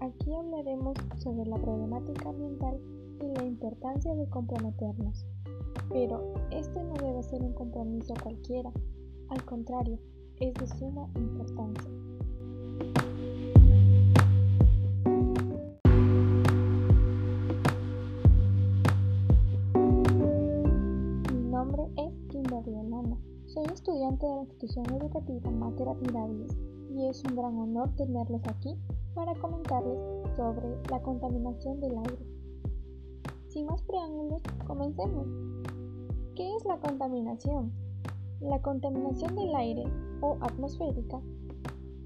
Aquí hablaremos sobre la problemática ambiental y la importancia de comprometernos. Pero este no debe ser un compromiso cualquiera, al contrario, es de suma importancia. Mi nombre es Kimberly Olana. Soy estudiante de la institución educativa Mater Admirables y es un gran honor tenerlos aquí para comentarles sobre la contaminación del aire. Sin más preámbulos, comencemos. ¿Qué es la contaminación? La contaminación del aire o atmosférica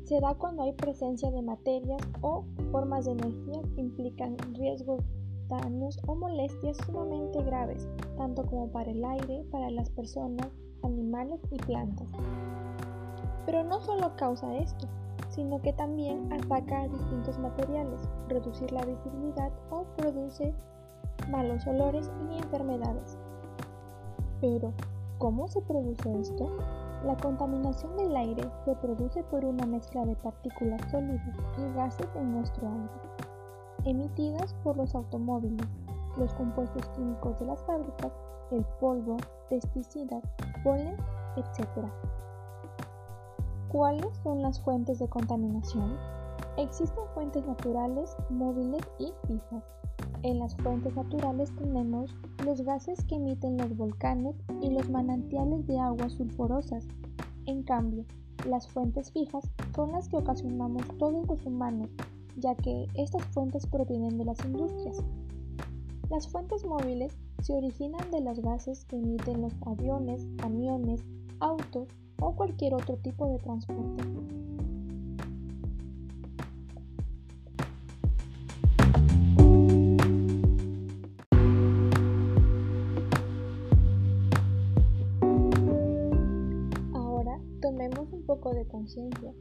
se da cuando hay presencia de materias o formas de energía que implican riesgos, daños o molestias sumamente graves, tanto como para el aire, para las personas, animales y plantas. Pero no solo causa esto, sino que también ataca a distintos materiales, reducir la visibilidad o produce malos olores y enfermedades. Pero, ¿cómo se produce esto? La contaminación del aire se produce por una mezcla de partículas sólidas y gases en nuestro aire, emitidas por los automóviles, los compuestos químicos de las fábricas, el polvo, pesticidas, polen, etc. ¿Cuáles son las fuentes de contaminación? Existen fuentes naturales, móviles y fijas. En las fuentes naturales tenemos los gases que emiten los volcanes y los manantiales de aguas sulfurosas. En cambio, las fuentes fijas son las que ocasionamos todos los humanos, ya que estas fuentes provienen de las industrias. Las fuentes móviles se originan de los gases que emiten los aviones, camiones, autos, o cualquier otro tipo de transporte. Ahora tomemos un poco de conciencia.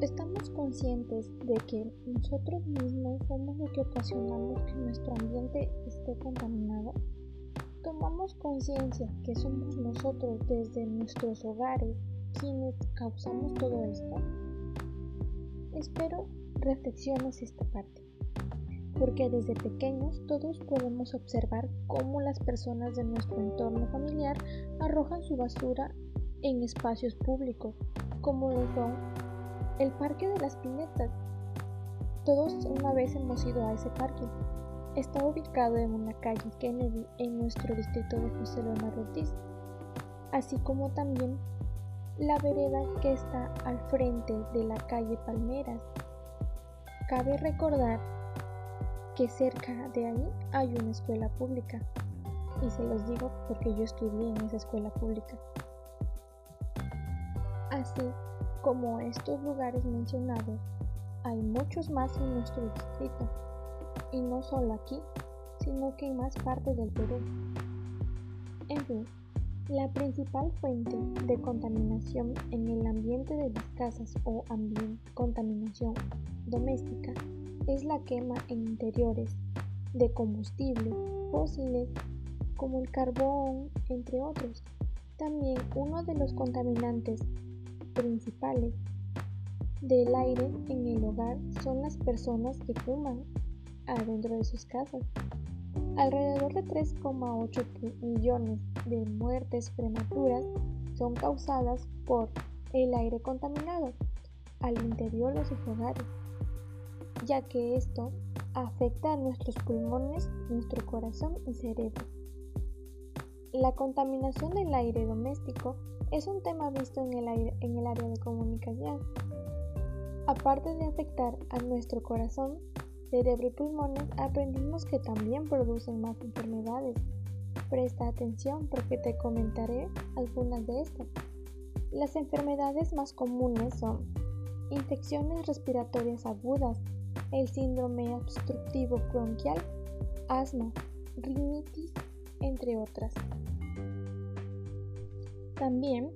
¿Estamos conscientes de que nosotros mismos somos los que ocasionamos que nuestro ambiente esté contaminado? Tomamos conciencia que somos nosotros desde nuestros hogares quienes causamos todo esto, espero reflexiones esta parte, porque desde pequeños todos podemos observar cómo las personas de nuestro entorno familiar arrojan su basura en espacios públicos, como lo son el Parque de las Pinetas. Todos una vez hemos ido a ese parque Está ubicado en una calle Kennedy en nuestro distrito de Leonardo Ortiz, así como también la vereda que está al frente de la calle Palmeras. Cabe recordar que cerca de ahí hay una escuela pública, y se los digo porque yo estudié en esa escuela pública. Así como estos lugares mencionados, hay muchos más en nuestro distrito y no solo aquí, sino que en más partes del Perú. En fin, la principal fuente de contaminación en el ambiente de las casas o contaminación doméstica es la quema en interiores de combustibles fósiles como el carbón, entre otros. También uno de los contaminantes principales del aire en el hogar son las personas que fuman adentro de sus casas. Alrededor de 3,8 millones de muertes prematuras son causadas por el aire contaminado al interior de sus hogares, ya que esto afecta a nuestros pulmones, nuestro corazón y cerebro. La contaminación del aire doméstico es un tema visto en en el área de comunicación. Aparte de afectar a nuestro corazón, cerebro y pulmones, aprendimos que también producen más enfermedades. Presta atención porque te comentaré algunas de estas. Las enfermedades más comunes son infecciones respiratorias agudas, el síndrome obstructivo bronquial, asma, rinitis, entre otras. También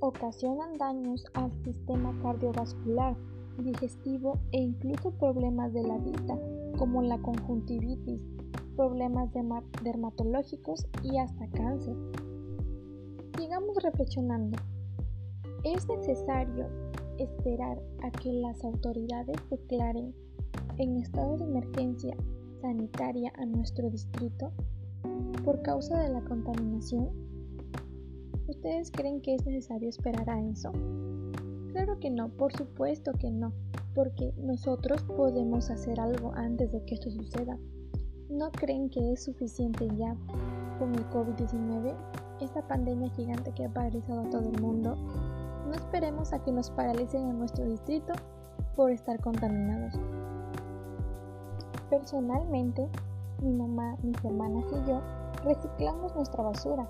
ocasionan daños al sistema cardiovascular, digestivo e incluso problemas de la vista como la conjuntivitis, problemas dermatológicos y hasta cáncer. Sigamos reflexionando. Es necesario esperar a que las autoridades declaren en estado de emergencia sanitaria a nuestro distrito por causa de la contaminación? ¿Ustedes creen que es necesario esperar a eso? Claro que no, por supuesto que no, porque nosotros podemos hacer algo antes de que esto suceda. ¿No creen que es suficiente ya con el COVID-19, esta pandemia gigante que ha paralizado a todo el mundo? No esperemos a que nos paralicen en nuestro distrito por estar contaminados. Personalmente, mi mamá, mis hermanas y yo reciclamos nuestra basura.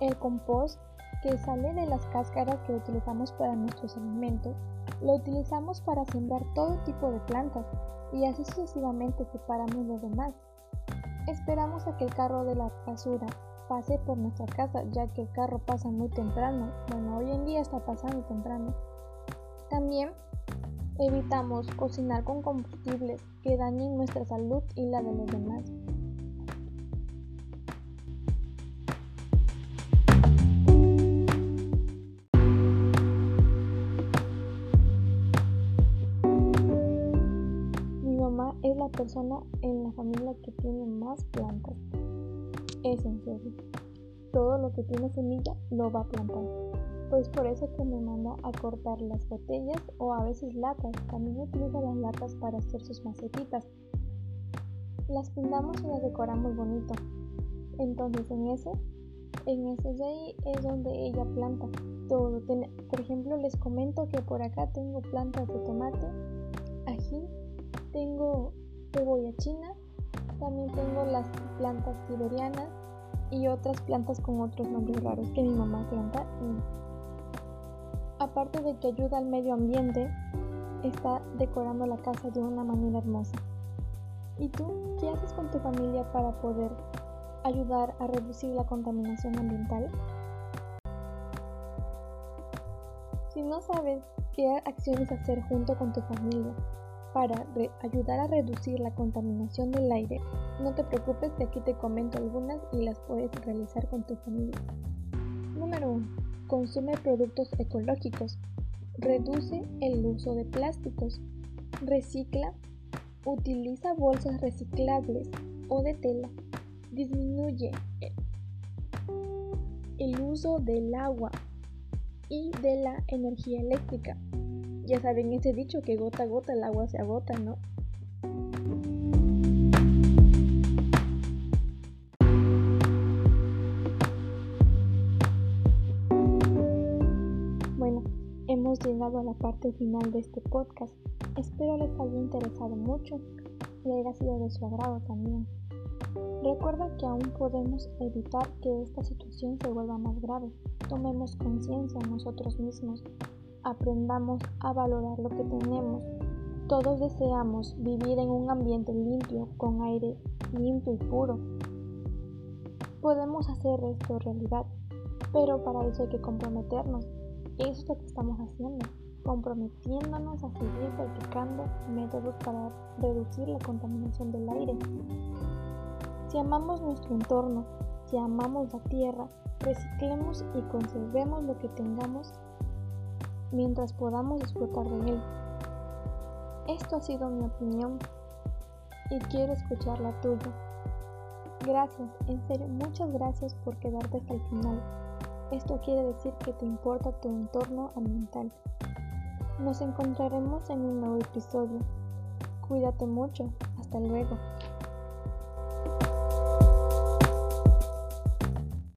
El compost que sale de las cáscaras que utilizamos para nuestros alimentos, lo utilizamos para sembrar todo tipo de plantas y así sucesivamente separamos los demás. Esperamos a que el carro de la basura pase por nuestra casa, ya que el carro pasa muy temprano. Bueno, hoy en día está pasando temprano. También evitamos cocinar con combustibles que dañen nuestra salud y la de los demás. La persona en la familia que tiene más plantas. Es en serio. Todo lo que tiene semilla lo va a plantar. Pues por eso que me manda a cortar las botellas o a veces latas. También utiliza las latas para hacer sus macetitas. Las pintamos y las decoramos bonito. Entonces en ese, en ese de ahí es donde ella planta todo. Por ejemplo, les comento que por acá tengo plantas de tomate, ají, tengo cebolla china, también tengo las plantas siberianas y otras plantas con otros nombres raros que mi mamá planta. Aparte de que ayuda al medio ambiente, está decorando la casa de una manera hermosa. ¿Y tú qué haces con tu familia para poder ayudar a reducir la contaminación ambiental? Si no sabes qué acciones hacer junto con tu familia para ayudar a reducir la contaminación del aire, no te preocupes que aquí te comento algunas y las puedes realizar con tu familia. Número 1. Consume productos ecológicos. Reduce el uso de plásticos. Recicla. Utiliza bolsas reciclables o de tela. Disminuye el uso del agua y de la energía eléctrica. Ya saben ese dicho que gota a gota el agua se agota, ¿no? Bueno, hemos llegado a la parte final de este podcast. Espero les haya interesado mucho y haya sido de su agrado también. Recuerda que aún podemos evitar que esta situación se vuelva más grave. Tomemos conciencia nosotros mismos aprendamos a valorar lo que tenemos. Todos deseamos vivir en un ambiente limpio, con aire limpio y puro. Podemos hacer esto realidad, pero para eso hay que comprometernos. Eso es lo que estamos haciendo, comprometiéndonos a seguir practicando métodos para reducir la contaminación del aire. Si amamos nuestro entorno, si amamos la tierra, reciclemos y conservemos lo que tengamos mientras podamos disfrutar de él. Esto ha sido mi opinión y quiero escuchar la tuya. Gracias, en serio, muchas gracias por quedarte hasta el final. Esto quiere decir que te importa tu entorno ambiental. Nos encontraremos en un nuevo episodio. Cuídate mucho. Hasta luego.